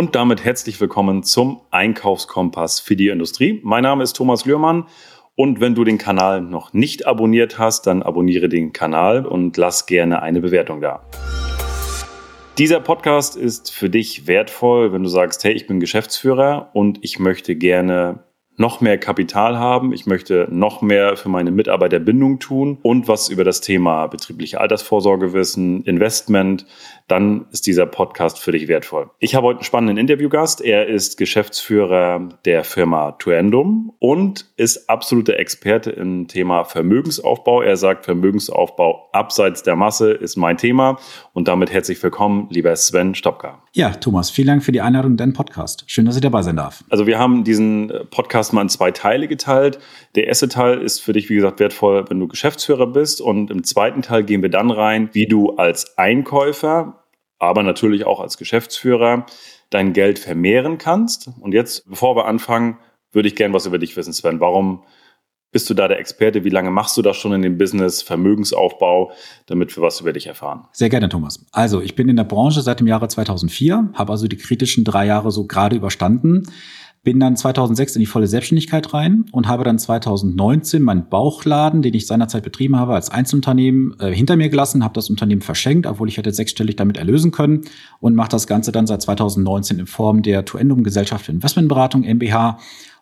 Und damit herzlich willkommen zum Einkaufskompass für die Industrie. Mein Name ist Thomas Lührmann und wenn du den Kanal noch nicht abonniert hast, dann abonniere den Kanal und lass gerne eine Bewertung da. Dieser Podcast ist für dich wertvoll, wenn du sagst, hey, ich bin Geschäftsführer und ich möchte gerne noch mehr Kapital haben, ich möchte noch mehr für meine Mitarbeiterbindung tun und was über das Thema betriebliche Altersvorsorge wissen, Investment, dann ist dieser Podcast für dich wertvoll. Ich habe heute einen spannenden Interviewgast. Er ist Geschäftsführer der Firma Tuendum und ist absoluter Experte im Thema Vermögensaufbau. Er sagt, Vermögensaufbau abseits der Masse ist mein Thema. Und damit herzlich willkommen, lieber Sven Stopka. Ja, Thomas, vielen Dank für die Einladung in deinen Podcast. Schön, dass ich dabei sein darf. Also wir haben diesen Podcast mal in zwei Teile geteilt. Der erste Teil ist für dich, wie gesagt, wertvoll, wenn du Geschäftsführer bist. Und im zweiten Teil gehen wir dann rein, wie du als Einkäufer aber natürlich auch als Geschäftsführer dein Geld vermehren kannst. Und jetzt, bevor wir anfangen, würde ich gern was über dich wissen, Sven. Warum bist du da der Experte? Wie lange machst du das schon in dem Business, Vermögensaufbau, damit wir was über dich erfahren? Sehr gerne, Thomas. Also, ich bin in der Branche seit dem Jahre 2004, habe also die kritischen drei Jahre so gerade überstanden bin dann 2006 in die volle Selbstständigkeit rein und habe dann 2019 meinen Bauchladen, den ich seinerzeit betrieben habe als Einzelunternehmen, äh, hinter mir gelassen, habe das Unternehmen verschenkt, obwohl ich hätte sechsstellig damit erlösen können und mache das Ganze dann seit 2019 in Form der Tuendum Gesellschaft für Investmentberatung MBH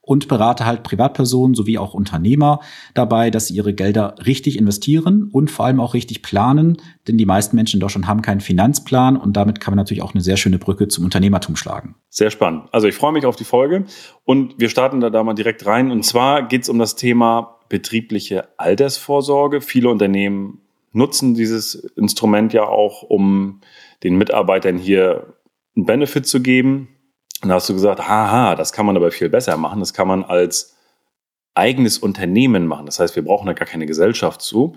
und berate halt Privatpersonen sowie auch Unternehmer dabei, dass sie ihre Gelder richtig investieren und vor allem auch richtig planen, denn die meisten Menschen in Deutschland haben keinen Finanzplan und damit kann man natürlich auch eine sehr schöne Brücke zum Unternehmertum schlagen. Sehr spannend. Also ich freue mich auf die Folge und wir starten da, da mal direkt rein und zwar geht es um das Thema betriebliche Altersvorsorge. Viele Unternehmen nutzen dieses Instrument ja auch, um den Mitarbeitern hier einen Benefit zu geben. Und da hast du gesagt, haha, das kann man aber viel besser machen. Das kann man als eigenes Unternehmen machen. Das heißt, wir brauchen da gar keine Gesellschaft zu.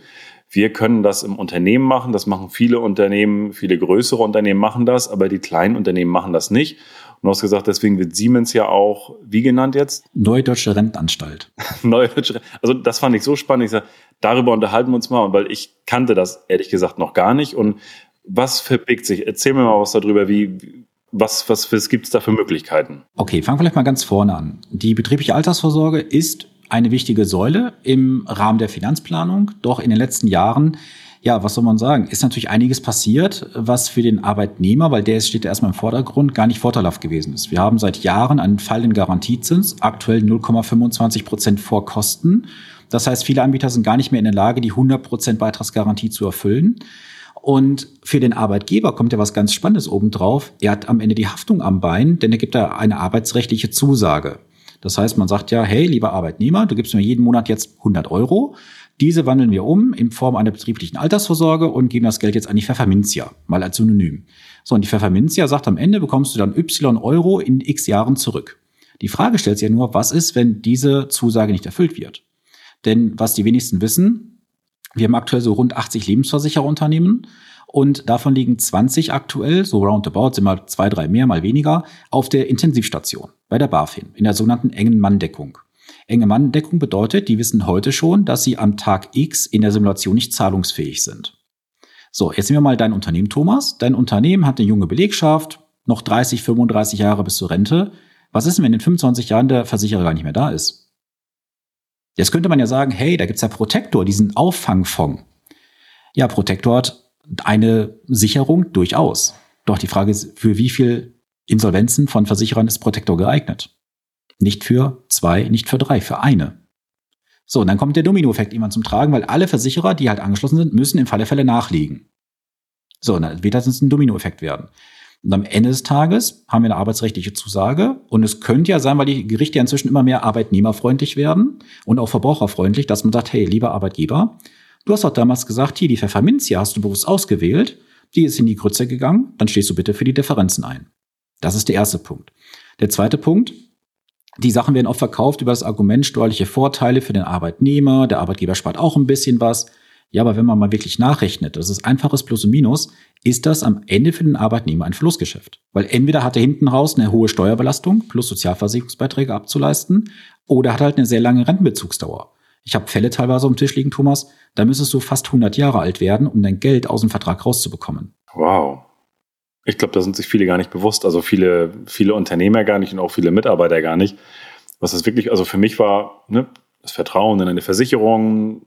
Wir können das im Unternehmen machen. Das machen viele Unternehmen, viele größere Unternehmen machen das, aber die kleinen Unternehmen machen das nicht. Und du hast gesagt, deswegen wird Siemens ja auch, wie genannt jetzt? Neue Deutsche Rentenanstalt. Neue Deutsche, also das fand ich so spannend. Ich sage, darüber unterhalten wir uns mal, weil ich kannte das ehrlich gesagt noch gar nicht. Und was verbirgt sich? Erzähl mir mal was darüber, wie, was, was, was gibt es da für Möglichkeiten? Okay, fangen wir vielleicht mal ganz vorne an. Die betriebliche Altersvorsorge ist eine wichtige Säule im Rahmen der Finanzplanung. Doch in den letzten Jahren, ja, was soll man sagen, ist natürlich einiges passiert, was für den Arbeitnehmer, weil der steht erstmal im Vordergrund, gar nicht vorteilhaft gewesen ist. Wir haben seit Jahren einen fallenden Garantiezins, aktuell 0,25 Prozent vor Kosten. Das heißt, viele Anbieter sind gar nicht mehr in der Lage, die 100 Prozent Beitragsgarantie zu erfüllen. Und für den Arbeitgeber kommt ja was ganz Spannendes obendrauf. Er hat am Ende die Haftung am Bein, denn er gibt da eine arbeitsrechtliche Zusage. Das heißt, man sagt ja, hey, lieber Arbeitnehmer, du gibst mir jeden Monat jetzt 100 Euro. Diese wandeln wir um in Form einer betrieblichen Altersvorsorge und geben das Geld jetzt an die Pfefferminzia, mal als Synonym. So, und die Pfefferminzia sagt, am Ende bekommst du dann Y Euro in x Jahren zurück. Die Frage stellt sich ja nur, was ist, wenn diese Zusage nicht erfüllt wird? Denn was die wenigsten wissen, wir haben aktuell so rund 80 Lebensversichererunternehmen und davon liegen 20 aktuell, so roundabout, sind mal zwei, drei mehr, mal weniger, auf der Intensivstation bei der BaFin in der sogenannten engen Manndeckung. Enge Manndeckung bedeutet, die wissen heute schon, dass sie am Tag X in der Simulation nicht zahlungsfähig sind. So, jetzt nehmen wir mal dein Unternehmen, Thomas. Dein Unternehmen hat eine junge Belegschaft, noch 30, 35 Jahre bis zur Rente. Was ist denn, wenn in 25 Jahren der Versicherer gar nicht mehr da ist? Jetzt könnte man ja sagen, hey, da gibt's ja Protektor, diesen Auffangfonds. Ja, Protektor hat eine Sicherung durchaus. Doch die Frage ist, für wie viel Insolvenzen von Versicherern ist Protektor geeignet? Nicht für zwei, nicht für drei, für eine. So, und dann kommt der Dominoeffekt irgendwann zum Tragen, weil alle Versicherer, die halt angeschlossen sind, müssen im Falle Fälle nachliegen. So, und dann wird das ein Dominoeffekt werden. Und am Ende des Tages haben wir eine arbeitsrechtliche Zusage. Und es könnte ja sein, weil die Gerichte ja inzwischen immer mehr arbeitnehmerfreundlich werden und auch verbraucherfreundlich, dass man sagt, hey, lieber Arbeitgeber, du hast doch damals gesagt, hier, die Pfefferminzia hast du bewusst ausgewählt, die ist in die Grütze gegangen, dann stehst du bitte für die Differenzen ein. Das ist der erste Punkt. Der zweite Punkt, die Sachen werden oft verkauft über das Argument steuerliche Vorteile für den Arbeitnehmer, der Arbeitgeber spart auch ein bisschen was. Ja, aber wenn man mal wirklich nachrechnet, das ist einfaches Plus und Minus, ist das am Ende für den Arbeitnehmer ein Verlustgeschäft. Weil entweder hat er hinten raus eine hohe Steuerbelastung plus Sozialversicherungsbeiträge abzuleisten oder hat halt eine sehr lange Rentenbezugsdauer. Ich habe Fälle teilweise dem Tisch liegen, Thomas, da müsstest du fast 100 Jahre alt werden, um dein Geld aus dem Vertrag rauszubekommen. Wow. Ich glaube, da sind sich viele gar nicht bewusst, also viele, viele Unternehmer gar nicht und auch viele Mitarbeiter gar nicht. Was das wirklich, also für mich war, ne, das Vertrauen in eine Versicherung,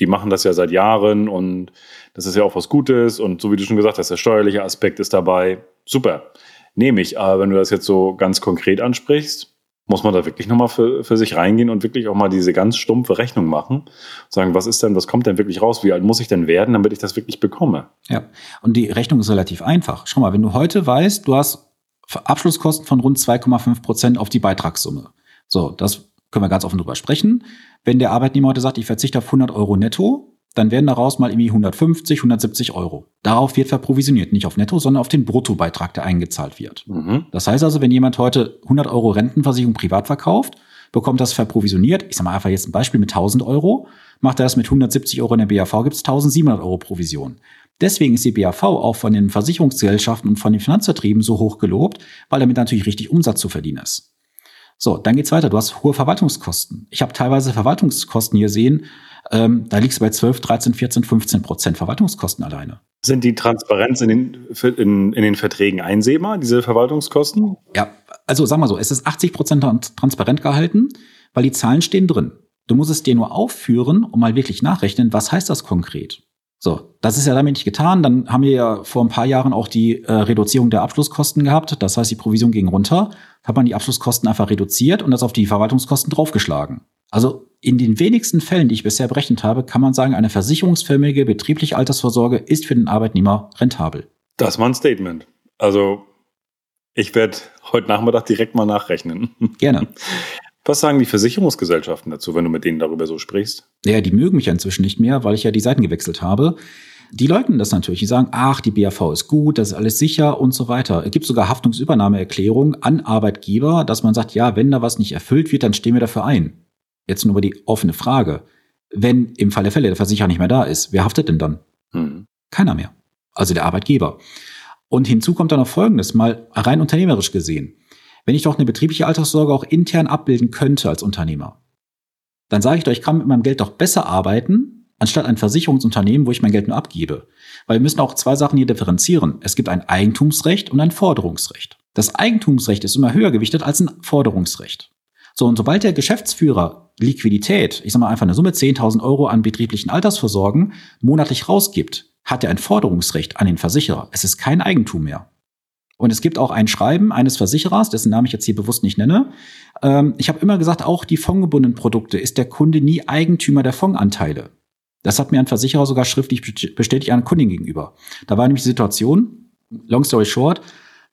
die machen das ja seit Jahren und das ist ja auch was Gutes und so wie du schon gesagt hast, der steuerliche Aspekt ist dabei. Super, nehme ich. Aber wenn du das jetzt so ganz konkret ansprichst, muss man da wirklich nochmal für, für sich reingehen und wirklich auch mal diese ganz stumpfe Rechnung machen. Sagen, was ist denn, was kommt denn wirklich raus? Wie alt muss ich denn werden, damit ich das wirklich bekomme? Ja, und die Rechnung ist relativ einfach. Schau mal, wenn du heute weißt, du hast Abschlusskosten von rund 2,5 Prozent auf die Beitragssumme. So, das können wir ganz offen drüber sprechen. Wenn der Arbeitnehmer heute sagt, ich verzichte auf 100 Euro netto, dann werden daraus mal irgendwie 150, 170 Euro. Darauf wird verprovisioniert, nicht auf Netto, sondern auf den Bruttobeitrag, der eingezahlt wird. Mhm. Das heißt also, wenn jemand heute 100 Euro Rentenversicherung privat verkauft, bekommt das verprovisioniert, ich sage mal einfach jetzt ein Beispiel mit 1000 Euro, macht er das mit 170 Euro in der BAV, gibt es 1700 Euro Provision. Deswegen ist die BAV auch von den Versicherungsgesellschaften und von den Finanzvertrieben so hoch gelobt, weil damit natürlich richtig Umsatz zu verdienen ist. So, dann geht's weiter. Du hast hohe Verwaltungskosten. Ich habe teilweise Verwaltungskosten hier sehen, ähm, da liegst du bei 12, 13, 14, 15 Prozent Verwaltungskosten alleine. Sind die Transparenz in den, in, in den Verträgen einsehbar, diese Verwaltungskosten? Ja, also sag mal so, es ist 80 Prozent transparent gehalten, weil die Zahlen stehen drin. Du musst es dir nur aufführen und mal wirklich nachrechnen, was heißt das konkret. So, das ist ja damit nicht getan. Dann haben wir ja vor ein paar Jahren auch die äh, Reduzierung der Abschlusskosten gehabt. Das heißt, die Provision ging runter. Hat man die Abschlusskosten einfach reduziert und das auf die Verwaltungskosten draufgeschlagen. Also in den wenigsten Fällen, die ich bisher berechnet habe, kann man sagen, eine versicherungsförmige betriebliche Altersvorsorge ist für den Arbeitnehmer rentabel. Das war ein Statement. Also ich werde heute Nachmittag direkt mal nachrechnen. Gerne. Was sagen die Versicherungsgesellschaften dazu, wenn du mit denen darüber so sprichst? Ja, die mögen mich ja inzwischen nicht mehr, weil ich ja die Seiten gewechselt habe. Die leugnen das natürlich. Die sagen, ach, die BAV ist gut, das ist alles sicher und so weiter. Es gibt sogar Haftungsübernahmeerklärungen an Arbeitgeber, dass man sagt, ja, wenn da was nicht erfüllt wird, dann stehen wir dafür ein. Jetzt nur die offene Frage. Wenn im Fall der Fälle der Versicherer nicht mehr da ist, wer haftet denn dann? Hm. Keiner mehr. Also der Arbeitgeber. Und hinzu kommt dann noch Folgendes, mal rein unternehmerisch gesehen. Wenn ich doch eine betriebliche Alterssorge auch intern abbilden könnte als Unternehmer, dann sage ich doch, ich kann mit meinem Geld doch besser arbeiten, anstatt ein Versicherungsunternehmen, wo ich mein Geld nur abgebe. Weil wir müssen auch zwei Sachen hier differenzieren. Es gibt ein Eigentumsrecht und ein Forderungsrecht. Das Eigentumsrecht ist immer höher gewichtet als ein Forderungsrecht. So, und sobald der Geschäftsführer Liquidität, ich sage mal einfach eine Summe 10.000 Euro an betrieblichen Altersvorsorgen, monatlich rausgibt, hat er ein Forderungsrecht an den Versicherer. Es ist kein Eigentum mehr. Und es gibt auch ein Schreiben eines Versicherers, dessen Namen ich jetzt hier bewusst nicht nenne. Ähm, ich habe immer gesagt, auch die fondgebundenen Produkte ist der Kunde nie Eigentümer der Fondsanteile. Das hat mir ein Versicherer sogar schriftlich bestätigt an Kunden gegenüber. Da war nämlich die Situation, long story short,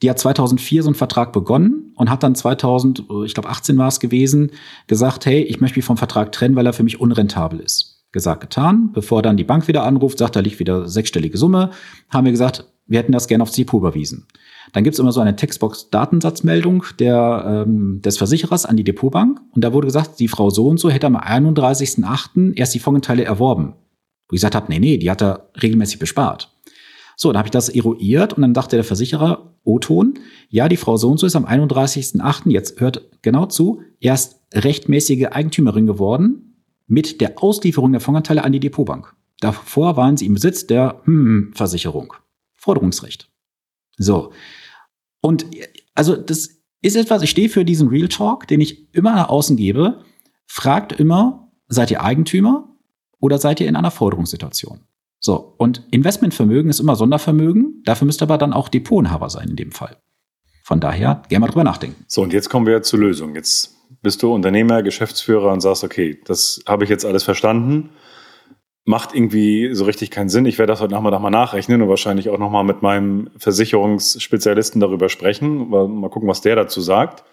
die hat 2004 so einen Vertrag begonnen und hat dann 2000, ich glaube 18 war es gewesen, gesagt, hey, ich möchte mich vom Vertrag trennen, weil er für mich unrentabel ist. Gesagt, getan. Bevor dann die Bank wieder anruft, sagt, da liegt wieder sechsstellige Summe, haben wir gesagt, wir hätten das gerne aufs Depot überwiesen. Dann gibt's immer so eine Textbox-Datensatzmeldung der, ähm, des Versicherers an die Depotbank und da wurde gesagt, die Frau so und so hätte am 31.08. erst die Fondanteile erworben. Wo ich gesagt habe, nee, nee, die hat er regelmäßig bespart. So, dann habe ich das eruiert und dann dachte der Versicherer, O-Ton, ja, die Frau so und so ist am 31.08., jetzt hört genau zu, erst rechtmäßige Eigentümerin geworden mit der Auslieferung der Fondsanteile an die Depotbank. Davor waren sie im Besitz der hm, Versicherung. Forderungsrecht. So. Und also das ist etwas, ich stehe für diesen Real Talk, den ich immer nach außen gebe. Fragt immer, seid ihr Eigentümer oder seid ihr in einer Forderungssituation? So, und Investmentvermögen ist immer Sondervermögen. Dafür müsste aber dann auch Depotinhaber sein in dem Fall. Von daher, gerne mal drüber nachdenken. So, und jetzt kommen wir zur Lösung. Jetzt bist du Unternehmer, Geschäftsführer und sagst, okay, das habe ich jetzt alles verstanden. Macht irgendwie so richtig keinen Sinn. Ich werde das heute Nachmittag mal nachrechnen und wahrscheinlich auch nochmal mit meinem Versicherungsspezialisten darüber sprechen. Mal gucken, was der dazu sagt.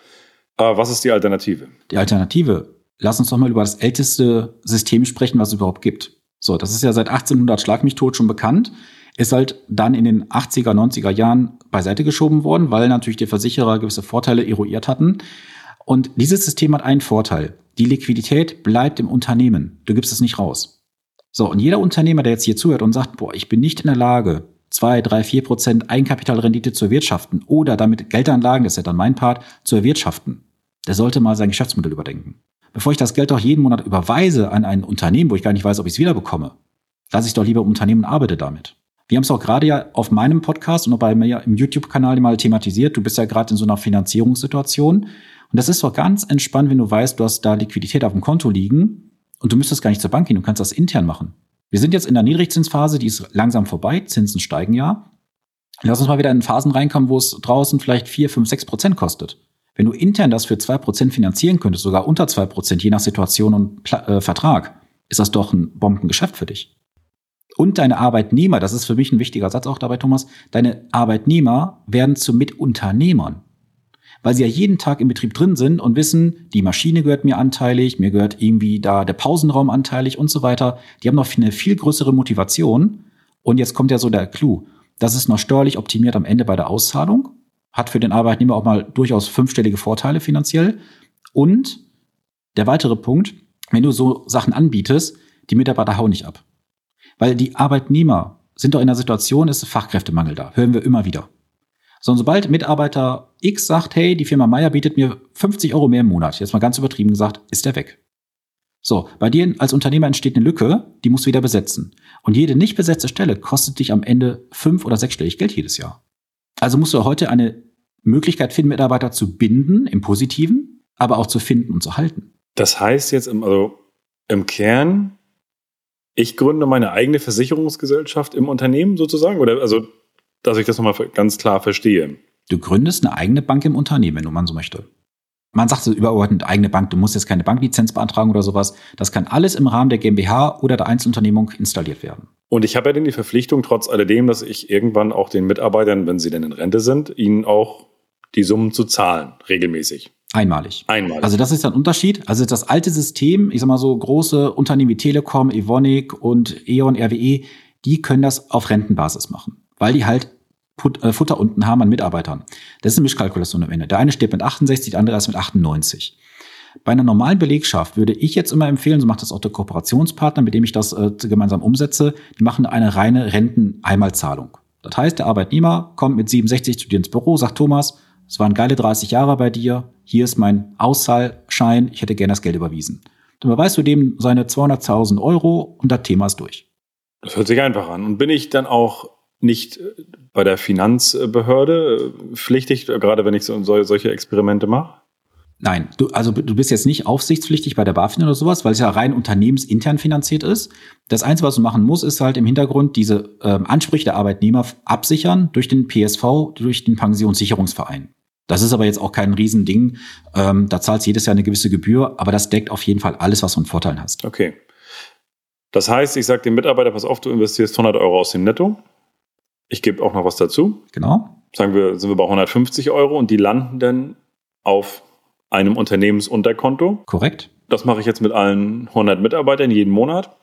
Aber was ist die Alternative? Die Alternative. Lass uns doch mal über das älteste System sprechen, was es überhaupt gibt. So, das ist ja seit 1800 Schlag mich tot schon bekannt. Ist halt dann in den 80er, 90er Jahren beiseite geschoben worden, weil natürlich die Versicherer gewisse Vorteile eruiert hatten. Und dieses System hat einen Vorteil. Die Liquidität bleibt im Unternehmen. Du gibst es nicht raus. So, und jeder Unternehmer, der jetzt hier zuhört und sagt, boah, ich bin nicht in der Lage, zwei, drei, vier Prozent Eigenkapitalrendite zu erwirtschaften oder damit Geldanlagen, das ist ja dann mein Part, zu erwirtschaften, der sollte mal sein Geschäftsmodell überdenken bevor ich das Geld doch jeden Monat überweise an ein Unternehmen, wo ich gar nicht weiß, ob ich es wiederbekomme, lasse ich doch lieber im Unternehmen und arbeite damit. Wir haben es auch gerade ja auf meinem Podcast und auch bei mir im YouTube-Kanal mal thematisiert. Du bist ja gerade in so einer Finanzierungssituation. Und das ist doch ganz entspannt, wenn du weißt, du hast da Liquidität auf dem Konto liegen und du müsstest gar nicht zur Bank gehen, du kannst das intern machen. Wir sind jetzt in der Niedrigzinsphase, die ist langsam vorbei, Zinsen steigen ja. Lass uns mal wieder in Phasen reinkommen, wo es draußen vielleicht vier, fünf, sechs Prozent kostet. Wenn du intern das für zwei Prozent finanzieren könntest, sogar unter zwei Prozent, je nach Situation und Pla äh, Vertrag, ist das doch ein Bombengeschäft für dich und deine Arbeitnehmer, das ist für mich ein wichtiger Satz auch dabei, Thomas, deine Arbeitnehmer werden zu Mitunternehmern. Weil sie ja jeden Tag im Betrieb drin sind und wissen, die Maschine gehört mir anteilig, mir gehört irgendwie da der Pausenraum anteilig und so weiter. Die haben noch eine viel größere Motivation. Und jetzt kommt ja so der Clou. Das ist noch steuerlich optimiert am Ende bei der Auszahlung. Hat für den Arbeitnehmer auch mal durchaus fünfstellige Vorteile finanziell. Und der weitere Punkt, wenn du so Sachen anbietest, die Mitarbeiter hauen nicht ab. Weil die Arbeitnehmer sind doch in der Situation, ist Fachkräftemangel da. Hören wir immer wieder. So, und sobald Mitarbeiter X sagt, hey, die Firma Meier bietet mir 50 Euro mehr im Monat, jetzt mal ganz übertrieben gesagt, ist der weg. So, bei dir als Unternehmer entsteht eine Lücke, die musst du wieder besetzen. Und jede nicht besetzte Stelle kostet dich am Ende fünf oder sechsstellig Geld jedes Jahr. Also musst du heute eine Möglichkeit finden, Mitarbeiter zu binden, im Positiven, aber auch zu finden und zu halten. Das heißt jetzt, im, also im Kern ich gründe meine eigene Versicherungsgesellschaft im Unternehmen sozusagen? Oder also, dass ich das nochmal ganz klar verstehe. Du gründest eine eigene Bank im Unternehmen, wenn man so möchte. Man sagt so übergeordnet eigene Bank, du musst jetzt keine Banklizenz beantragen oder sowas. Das kann alles im Rahmen der GmbH oder der Einzelunternehmung installiert werden. Und ich habe ja dann die Verpflichtung, trotz alledem, dass ich irgendwann auch den Mitarbeitern, wenn sie denn in Rente sind, ihnen auch die Summen zu zahlen, regelmäßig. Einmalig. Einmalig. Also das ist ein Unterschied. Also das alte System, ich sag mal so große Unternehmen wie Telekom, Evonik und E.ON, RWE, die können das auf Rentenbasis machen, weil die halt Put, äh, Futter unten haben an Mitarbeitern. Das ist eine Mischkalkulation am Ende. Der eine steht mit 68, der andere ist mit 98. Bei einer normalen Belegschaft würde ich jetzt immer empfehlen, so macht das auch der Kooperationspartner, mit dem ich das äh, gemeinsam umsetze, die machen eine reine Renteneinmalzahlung. Das heißt, der Arbeitnehmer kommt mit 67 zu dir ins Büro, sagt Thomas, es waren geile 30 Jahre bei dir, hier ist mein Auszahlschein, ich hätte gerne das Geld überwiesen. Dann überweist du dem seine 200.000 Euro und das Thema ist durch. Das hört sich einfach an. Und bin ich dann auch nicht äh, bei der Finanzbehörde äh, pflichtig, gerade wenn ich so, solche Experimente mache? Nein, du, also du bist jetzt nicht aufsichtspflichtig bei der BaFin oder sowas, weil es ja rein unternehmensintern finanziert ist. Das Einzige, was du machen musst, ist halt im Hintergrund diese ähm, Ansprüche der Arbeitnehmer absichern durch den PSV, durch den Pensionssicherungsverein. Das ist aber jetzt auch kein Riesending. Ähm, da zahlst jedes Jahr eine gewisse Gebühr, aber das deckt auf jeden Fall alles, was du an Vorteilen hast. Okay. Das heißt, ich sage dem Mitarbeiter, pass auf, du investierst 100 Euro aus dem Netto. Ich gebe auch noch was dazu. Genau. Sagen wir, sind wir bei 150 Euro und die landen dann auf einem Unternehmensunterkonto. Korrekt. Das mache ich jetzt mit allen 100 Mitarbeitern jeden Monat.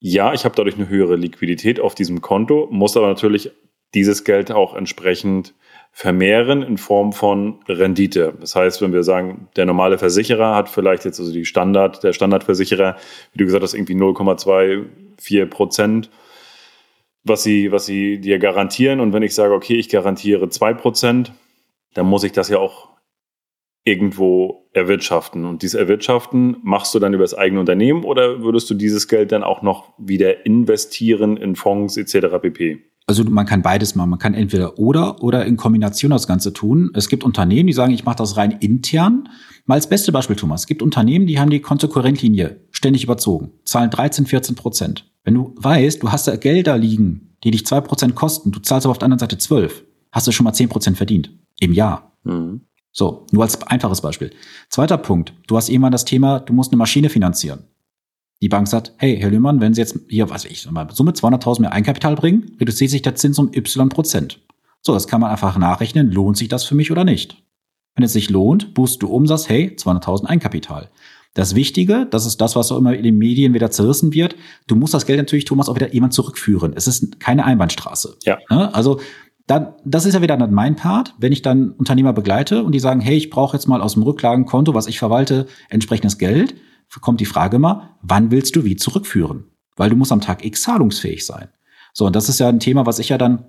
Ja, ich habe dadurch eine höhere Liquidität auf diesem Konto, muss aber natürlich dieses Geld auch entsprechend vermehren in Form von Rendite. Das heißt, wenn wir sagen, der normale Versicherer hat vielleicht jetzt also die Standard, der Standardversicherer, wie du gesagt hast, irgendwie 0,24 Prozent, was sie, was sie dir garantieren. Und wenn ich sage, okay, ich garantiere 2 Prozent, dann muss ich das ja auch irgendwo erwirtschaften. Und dieses Erwirtschaften machst du dann über das eigene Unternehmen oder würdest du dieses Geld dann auch noch wieder investieren in Fonds etc. pp? Also man kann beides machen. Man kann entweder oder oder in Kombination das Ganze tun. Es gibt Unternehmen, die sagen, ich mache das rein intern. Mal als beste Beispiel, Thomas. Es gibt Unternehmen, die haben die Kontokorrentlinie ständig überzogen, zahlen 13, 14 Prozent. Wenn du weißt, du hast da Gelder liegen, die dich zwei Prozent kosten, du zahlst aber auf der anderen Seite zwölf, hast du schon mal zehn Prozent verdient. Im Jahr. Mhm. So, nur als einfaches Beispiel. Zweiter Punkt. Du hast irgendwann das Thema, du musst eine Maschine finanzieren. Die Bank sagt, hey, Herr Lühmann, wenn Sie jetzt hier, was weiß ich, mal Summe 200.000 mehr Eigenkapital bringen, reduziert sich der Zins um y Prozent. So, das kann man einfach nachrechnen, lohnt sich das für mich oder nicht? Wenn es sich lohnt, boostst du um, sagst, hey, 200.000 Eigenkapital. Das Wichtige, das ist das, was auch immer in den Medien wieder zerrissen wird, du musst das Geld natürlich, Thomas, auch wieder jemand zurückführen. Es ist keine Einbahnstraße. Ja. Ne? Also, dann, das ist ja wieder dann mein Part, wenn ich dann Unternehmer begleite und die sagen, hey, ich brauche jetzt mal aus dem Rücklagenkonto, was ich verwalte, entsprechendes Geld, kommt die Frage immer, wann willst du wie zurückführen? Weil du musst am Tag X zahlungsfähig sein. So, und das ist ja ein Thema, was ich ja dann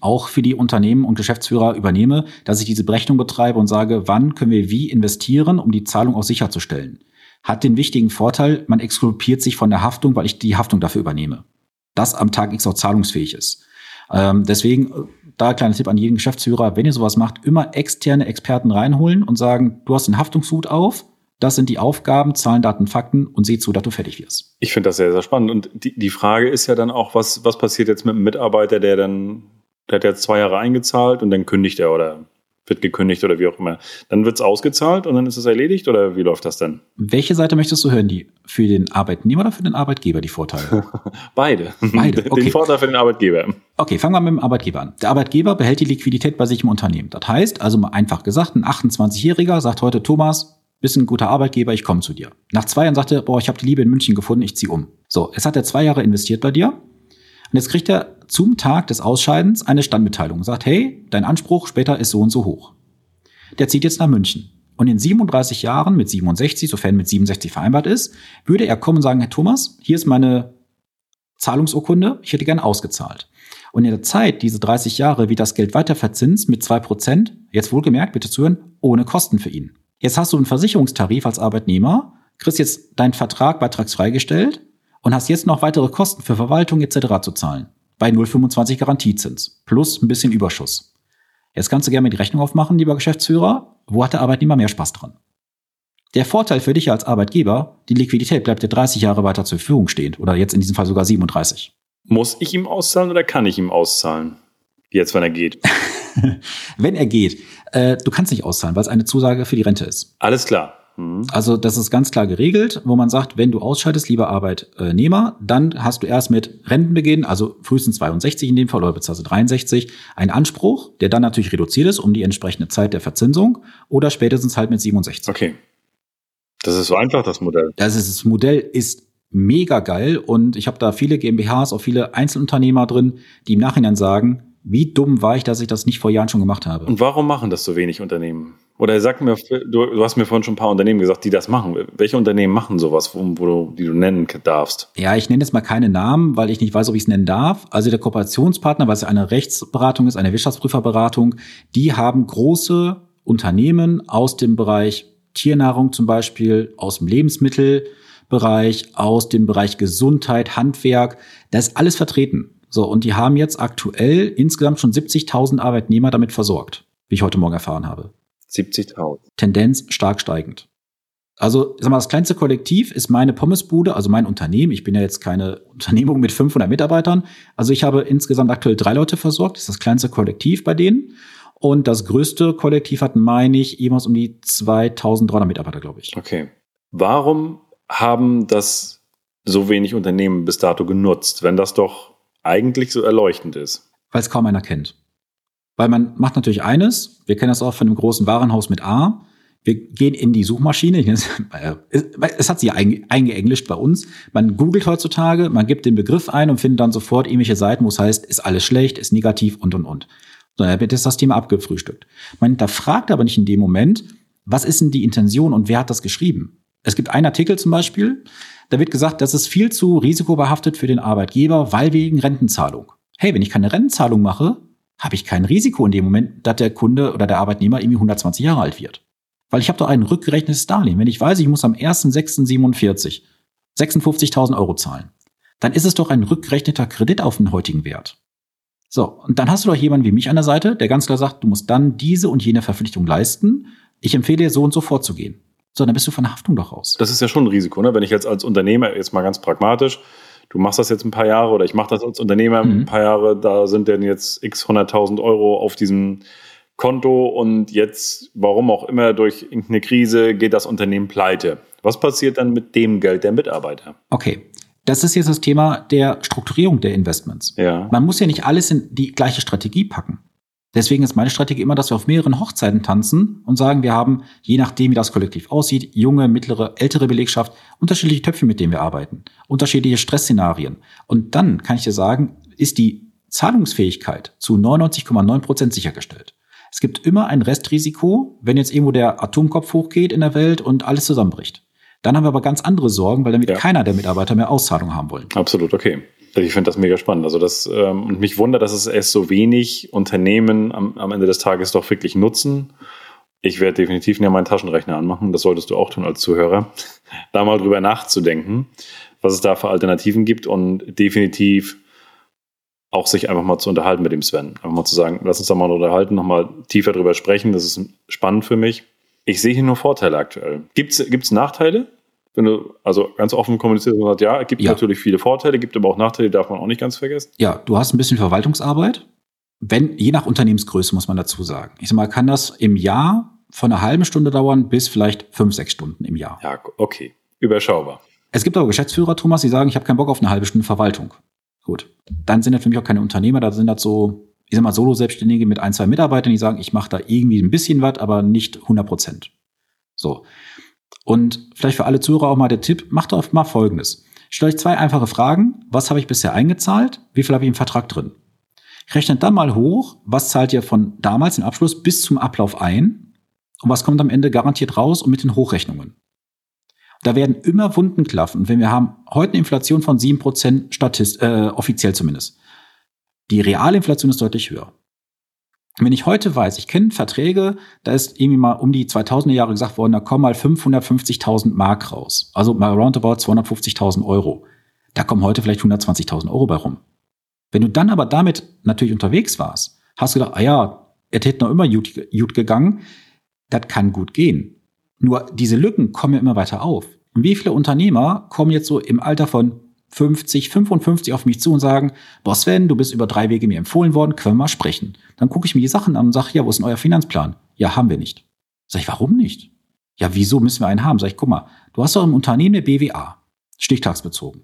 auch für die Unternehmen und Geschäftsführer übernehme, dass ich diese Berechnung betreibe und sage, wann können wir wie investieren, um die Zahlung auch sicherzustellen. Hat den wichtigen Vorteil, man exkulpiert sich von der Haftung, weil ich die Haftung dafür übernehme. das am Tag X auch zahlungsfähig ist. Ähm, deswegen, äh, da kleiner Tipp an jeden Geschäftsführer, wenn ihr sowas macht, immer externe Experten reinholen und sagen, du hast den Haftungshut auf, das sind die Aufgaben, Zahlen, Daten, Fakten und sieh zu, dass du fertig wirst. Ich finde das sehr, sehr spannend. Und die, die Frage ist ja dann auch, was, was passiert jetzt mit einem Mitarbeiter, der dann, der hat jetzt zwei Jahre eingezahlt und dann kündigt er oder wird gekündigt oder wie auch immer. Dann wird es ausgezahlt und dann ist es erledigt oder wie läuft das denn? Welche Seite möchtest du hören? Die für den Arbeitnehmer oder für den Arbeitgeber die Vorteile? Beide. Beide. Okay. Den Vorteil für den Arbeitgeber. Okay, fangen wir mit dem Arbeitgeber an. Der Arbeitgeber behält die Liquidität bei sich im Unternehmen. Das heißt, also mal einfach gesagt, ein 28-Jähriger sagt heute, Thomas, bist ein guter Arbeitgeber, ich komme zu dir. Nach zwei Jahren sagt er, boah, ich habe die Liebe in München gefunden, ich ziehe um. So, jetzt hat er zwei Jahre investiert bei dir und jetzt kriegt er zum Tag des Ausscheidens eine Standmitteilung und sagt, hey, dein Anspruch später ist so und so hoch. Der zieht jetzt nach München. Und in 37 Jahren, mit 67, sofern mit 67 vereinbart ist, würde er kommen und sagen, Herr Thomas, hier ist meine Zahlungsurkunde, ich hätte gern ausgezahlt. Und in der Zeit, diese 30 Jahre, wie das Geld weiter verzinst mit zwei Prozent, jetzt wohlgemerkt, bitte zuhören, ohne Kosten für ihn. Jetzt hast du einen Versicherungstarif als Arbeitnehmer, kriegst jetzt deinen Vertrag beitragsfrei gestellt und hast jetzt noch weitere Kosten für Verwaltung etc. zu zahlen. Bei 0,25 Garantiezins plus ein bisschen Überschuss. Jetzt kannst du gerne die Rechnung aufmachen, lieber Geschäftsführer. Wo hat der Arbeitnehmer mehr Spaß dran? Der Vorteil für dich als Arbeitgeber, die Liquidität bleibt dir 30 Jahre weiter zur Verfügung stehend oder jetzt in diesem Fall sogar 37. Muss ich ihm auszahlen oder kann ich ihm auszahlen? Jetzt, wenn er geht. wenn er geht. Äh, du kannst nicht auszahlen, weil es eine Zusage für die Rente ist. Alles klar. Mhm. Also das ist ganz klar geregelt, wo man sagt, wenn du ausscheidest, lieber Arbeitnehmer, dann hast du erst mit Rentenbeginn, also frühestens 62 in dem Fall oder beziehungsweise 63, einen Anspruch, der dann natürlich reduziert ist um die entsprechende Zeit der Verzinsung oder spätestens halt mit 67. Okay. Das ist so einfach, das Modell. Das, ist, das Modell ist mega geil und ich habe da viele GmbHs, auch viele Einzelunternehmer drin, die im Nachhinein sagen, wie dumm war ich, dass ich das nicht vor Jahren schon gemacht habe. Und warum machen das so wenig Unternehmen? Oder sag mir, du, du hast mir vorhin schon ein paar Unternehmen gesagt, die das machen. Welche Unternehmen machen sowas, wo, wo du, die du nennen darfst? Ja, ich nenne jetzt mal keine Namen, weil ich nicht weiß, ob ich es nennen darf. Also der Kooperationspartner, weil es eine Rechtsberatung ist, eine Wirtschaftsprüferberatung, die haben große Unternehmen aus dem Bereich Tiernahrung zum Beispiel, aus dem Lebensmittelbereich, aus dem Bereich Gesundheit, Handwerk. Da ist alles vertreten. So, und die haben jetzt aktuell insgesamt schon 70.000 Arbeitnehmer damit versorgt, wie ich heute Morgen erfahren habe. 70.000. Tendenz stark steigend. Also, sag mal, das kleinste Kollektiv ist meine Pommesbude, also mein Unternehmen. Ich bin ja jetzt keine Unternehmung mit 500 Mitarbeitern. Also, ich habe insgesamt aktuell drei Leute versorgt. Das ist das kleinste Kollektiv bei denen. Und das größte Kollektiv hat, meine ich, jemals um die 2300 Mitarbeiter, glaube ich. Okay. Warum haben das so wenig Unternehmen bis dato genutzt, wenn das doch eigentlich so erleuchtend ist? Weil es kaum einer kennt. Weil man macht natürlich eines, wir kennen das auch von einem großen Warenhaus mit A, wir gehen in die Suchmaschine, es hat sie eingeenglischt bei uns, man googelt heutzutage, man gibt den Begriff ein und findet dann sofort irgendwelche Seiten, wo es heißt, ist alles schlecht, ist negativ und, und, und. So, damit ist das Thema abgefrühstückt. Man hinterfragt aber nicht in dem Moment, was ist denn die Intention und wer hat das geschrieben? Es gibt einen Artikel zum Beispiel, da wird gesagt, das ist viel zu risikobehaftet für den Arbeitgeber, weil wegen Rentenzahlung. Hey, wenn ich keine Rentenzahlung mache, habe ich kein Risiko in dem Moment, dass der Kunde oder der Arbeitnehmer irgendwie 120 Jahre alt wird. Weil ich habe doch ein rückgerechnetes Darlehen. Wenn ich weiß, ich muss am 1.6.47 56.000 Euro zahlen, dann ist es doch ein rückgerechneter Kredit auf den heutigen Wert. So, und dann hast du doch jemanden wie mich an der Seite, der ganz klar sagt, du musst dann diese und jene Verpflichtung leisten. Ich empfehle dir, so und so vorzugehen. So, dann bist du von der Haftung doch raus. Das ist ja schon ein Risiko, ne? Wenn ich jetzt als Unternehmer, jetzt mal ganz pragmatisch, du machst das jetzt ein paar Jahre oder ich mache das als Unternehmer mhm. ein paar Jahre, da sind denn jetzt x 100.000 Euro auf diesem Konto und jetzt, warum auch immer, durch irgendeine Krise geht das Unternehmen pleite. Was passiert dann mit dem Geld der Mitarbeiter? Okay. Das ist jetzt das Thema der Strukturierung der Investments. Ja. Man muss ja nicht alles in die gleiche Strategie packen. Deswegen ist meine Strategie immer, dass wir auf mehreren Hochzeiten tanzen und sagen, wir haben, je nachdem, wie das Kollektiv aussieht, junge, mittlere, ältere Belegschaft, unterschiedliche Töpfe, mit denen wir arbeiten, unterschiedliche Stressszenarien. Und dann kann ich dir sagen, ist die Zahlungsfähigkeit zu 99,9 Prozent sichergestellt. Es gibt immer ein Restrisiko, wenn jetzt irgendwo der Atomkopf hochgeht in der Welt und alles zusammenbricht. Dann haben wir aber ganz andere Sorgen, weil damit ja. keiner der Mitarbeiter mehr Auszahlung haben wollen. Absolut, okay. Ich finde das mega spannend. Also das, ähm, und mich wundert, dass es erst so wenig Unternehmen am, am Ende des Tages doch wirklich nutzen. Ich werde definitiv näher meinen Taschenrechner anmachen. Das solltest du auch tun als Zuhörer. Da mal drüber nachzudenken, was es da für Alternativen gibt und definitiv auch sich einfach mal zu unterhalten mit dem Sven. Einfach mal zu sagen, lass uns da mal unterhalten, nochmal tiefer drüber sprechen. Das ist spannend für mich. Ich sehe hier nur Vorteile aktuell. Gibt es Nachteile? Wenn du also ganz offen kommunizierst und sagst, ja, es gibt ja. natürlich viele Vorteile, gibt aber auch Nachteile, darf man auch nicht ganz vergessen. Ja, du hast ein bisschen Verwaltungsarbeit. Wenn, je nach Unternehmensgröße muss man dazu sagen. Ich sag mal, kann das im Jahr von einer halben Stunde dauern bis vielleicht fünf, sechs Stunden im Jahr. Ja, okay. Überschaubar. Es gibt aber Geschäftsführer, Thomas, die sagen, ich habe keinen Bock auf eine halbe Stunde Verwaltung. Gut. Dann sind das für mich auch keine Unternehmer, da sind das so, ich sag mal, Solo-Selbstständige mit ein, zwei Mitarbeitern, die sagen, ich mache da irgendwie ein bisschen was, aber nicht 100 Prozent. So. Und vielleicht für alle Zuhörer auch mal der Tipp, macht doch mal Folgendes. Stellt euch zwei einfache Fragen. Was habe ich bisher eingezahlt? Wie viel habe ich im Vertrag drin? Rechnet dann mal hoch, was zahlt ihr von damals im Abschluss bis zum Ablauf ein? Und was kommt am Ende garantiert raus und mit den Hochrechnungen? Da werden immer Wunden klaffen. Wenn wir haben heute eine Inflation von 7% Statist, äh, offiziell zumindest. Die reale Inflation ist deutlich höher. Wenn ich heute weiß, ich kenne Verträge, da ist irgendwie mal um die 2000er Jahre gesagt worden, da kommen mal 550.000 Mark raus. Also mal roundabout 250.000 Euro. Da kommen heute vielleicht 120.000 Euro bei rum. Wenn du dann aber damit natürlich unterwegs warst, hast du gedacht, ah ja, er hätte noch immer gut, gut gegangen. Das kann gut gehen. Nur diese Lücken kommen ja immer weiter auf. Wie viele Unternehmer kommen jetzt so im Alter von 50, 55 auf mich zu und sagen, Boss Sven, du bist über drei Wege mir empfohlen worden, können wir mal sprechen. Dann gucke ich mir die Sachen an und sage, ja, wo ist denn euer Finanzplan? Ja, haben wir nicht. Sag ich, warum nicht? Ja, wieso müssen wir einen haben? Sag ich, guck mal, du hast doch im Unternehmen eine BWA, stichtagsbezogen,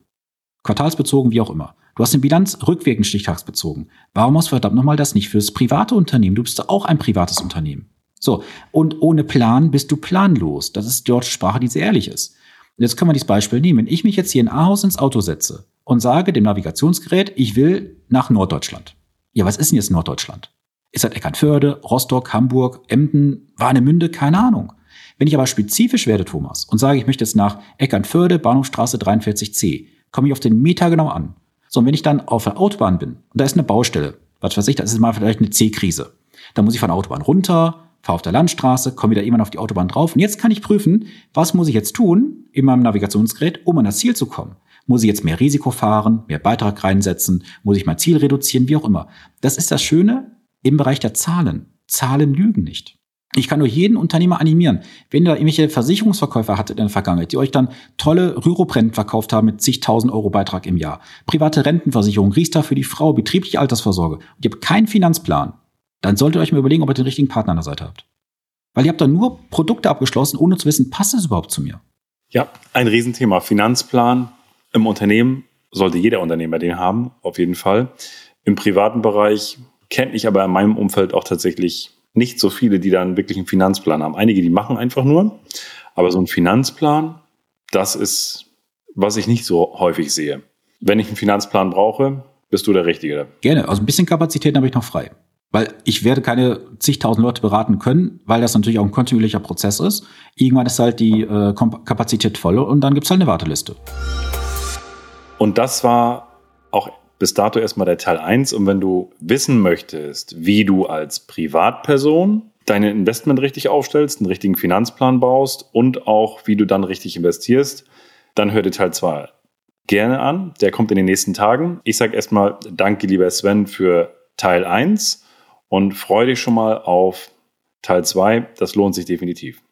quartalsbezogen, wie auch immer. Du hast eine Bilanz rückwirkend stichtagsbezogen. Warum hast du verdammt nochmal das nicht fürs private Unternehmen? Du bist doch auch ein privates Unternehmen. So, und ohne Plan bist du planlos. Das ist die deutsche Sprache, die sehr ehrlich ist. Und jetzt können wir dieses Beispiel nehmen. Wenn ich mich jetzt hier in Ahaus ins Auto setze und sage dem Navigationsgerät, ich will nach Norddeutschland. Ja, was ist denn jetzt Norddeutschland? Ist das Eckernförde, Rostock, Hamburg, Emden, Warnemünde? Keine Ahnung. Wenn ich aber spezifisch werde, Thomas, und sage, ich möchte jetzt nach Eckernförde, Bahnhofstraße 43c, komme ich auf den Meter genau an. So, und wenn ich dann auf der Autobahn bin und da ist eine Baustelle, was weiß ich, das ist mal vielleicht eine C-Krise, dann muss ich von der Autobahn runter, fahre auf der Landstraße, komme wieder irgendwann auf die Autobahn drauf und jetzt kann ich prüfen, was muss ich jetzt tun in meinem Navigationsgerät, um an das Ziel zu kommen. Muss ich jetzt mehr Risiko fahren, mehr Beitrag reinsetzen, muss ich mein Ziel reduzieren, wie auch immer. Das ist das Schöne im Bereich der Zahlen. Zahlen lügen nicht. Ich kann nur jeden Unternehmer animieren. Wenn ihr da irgendwelche Versicherungsverkäufer hattet in der Vergangenheit, die euch dann tolle Rürup-Renten verkauft haben mit zigtausend Euro Beitrag im Jahr, private Rentenversicherung, Riester für die Frau, betriebliche Altersvorsorge, und ihr habt keinen Finanzplan, dann solltet ihr euch mal überlegen, ob ihr den richtigen Partner an der Seite habt. Weil ihr habt dann nur Produkte abgeschlossen, ohne zu wissen, passt es überhaupt zu mir? Ja, ein Riesenthema. Finanzplan im Unternehmen sollte jeder Unternehmer den haben, auf jeden Fall. Im privaten Bereich kenne ich aber in meinem Umfeld auch tatsächlich nicht so viele, die da einen wirklichen Finanzplan haben. Einige, die machen einfach nur. Aber so ein Finanzplan, das ist, was ich nicht so häufig sehe. Wenn ich einen Finanzplan brauche, bist du der Richtige. Gerne. Also ein bisschen Kapazitäten habe ich noch frei. Weil ich werde keine zigtausend Leute beraten können, weil das natürlich auch ein kontinuierlicher Prozess ist. Irgendwann ist halt die äh, Kapazität voll und dann gibt's halt eine Warteliste. Und das war auch bis dato erstmal der Teil eins. Und wenn du wissen möchtest, wie du als Privatperson deine Investment richtig aufstellst, einen richtigen Finanzplan baust und auch wie du dann richtig investierst, dann hör dir Teil zwei gerne an. Der kommt in den nächsten Tagen. Ich sage erstmal danke, lieber Sven, für Teil eins und freue dich schon mal auf Teil 2. Das lohnt sich definitiv.